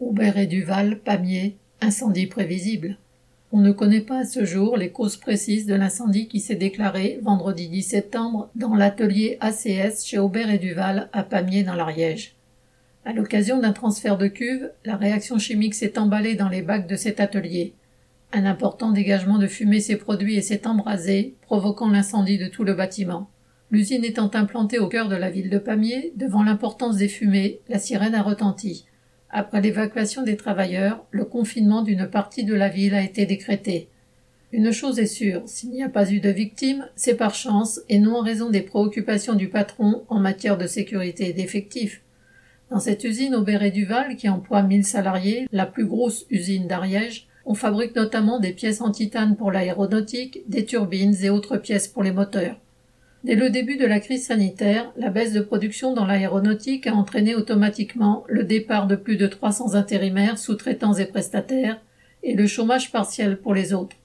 Aubert et Duval, Pamiers, incendie prévisible. On ne connaît pas à ce jour les causes précises de l'incendie qui s'est déclaré vendredi 10 septembre dans l'atelier ACS chez Aubert et Duval à Pamiers dans l'Ariège. À l'occasion d'un transfert de cuve, la réaction chimique s'est emballée dans les bacs de cet atelier. Un important dégagement de fumée s'est produit et s'est embrasé, provoquant l'incendie de tout le bâtiment. L'usine étant implantée au cœur de la ville de Pamiers, devant l'importance des fumées, la sirène a retenti. Après l'évacuation des travailleurs, le confinement d'une partie de la ville a été décrété. Une chose est sûre, s'il n'y a pas eu de victimes, c'est par chance et non en raison des préoccupations du patron en matière de sécurité et d'effectifs. Dans cette usine Aubert et Duval, qui emploie 1000 salariés, la plus grosse usine d'Ariège, on fabrique notamment des pièces en titane pour l'aéronautique, des turbines et autres pièces pour les moteurs. Dès le début de la crise sanitaire, la baisse de production dans l'aéronautique a entraîné automatiquement le départ de plus de 300 intérimaires, sous-traitants et prestataires, et le chômage partiel pour les autres.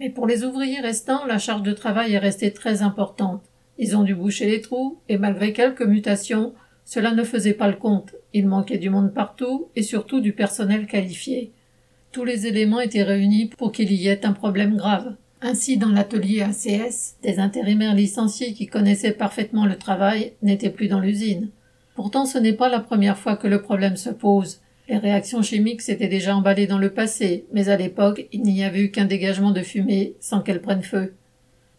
Mais pour les ouvriers restants, la charge de travail est restée très importante. Ils ont dû boucher les trous, et malgré quelques mutations, cela ne faisait pas le compte. Il manquait du monde partout, et surtout du personnel qualifié. Tous les éléments étaient réunis pour qu'il y ait un problème grave. Ainsi, dans l'atelier ACS, des intérimaires licenciés qui connaissaient parfaitement le travail n'étaient plus dans l'usine. Pourtant, ce n'est pas la première fois que le problème se pose. Les réactions chimiques s'étaient déjà emballées dans le passé, mais à l'époque, il n'y avait eu qu'un dégagement de fumée sans qu'elle prenne feu.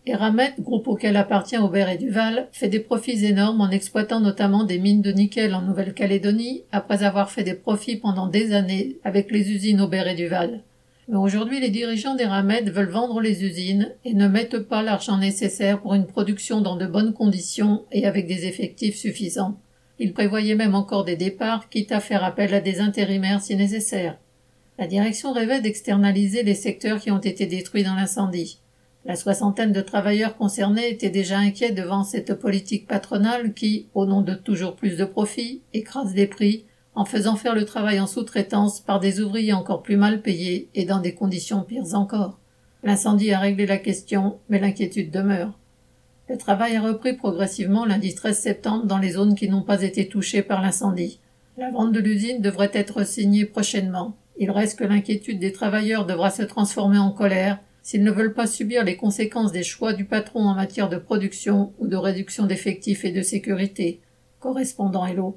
Eramet, groupe auquel appartient Aubert et Duval, fait des profits énormes en exploitant notamment des mines de nickel en Nouvelle-Calédonie, après avoir fait des profits pendant des années avec les usines Aubert et Duval. Mais aujourd'hui, les dirigeants d'Eramet veulent vendre les usines et ne mettent pas l'argent nécessaire pour une production dans de bonnes conditions et avec des effectifs suffisants. Ils prévoyaient même encore des départs, quitte à faire appel à des intérimaires si nécessaire. La direction rêvait d'externaliser les secteurs qui ont été détruits dans l'incendie. La soixantaine de travailleurs concernés étaient déjà inquiets devant cette politique patronale qui, au nom de toujours plus de profits, écrase des prix, en faisant faire le travail en sous-traitance par des ouvriers encore plus mal payés et dans des conditions pires encore. L'incendie a réglé la question, mais l'inquiétude demeure. Le travail a repris progressivement lundi 13 septembre dans les zones qui n'ont pas été touchées par l'incendie. La vente de l'usine devrait être signée prochainement. Il reste que l'inquiétude des travailleurs devra se transformer en colère s'ils ne veulent pas subir les conséquences des choix du patron en matière de production ou de réduction d'effectifs et de sécurité. Correspondant Hello.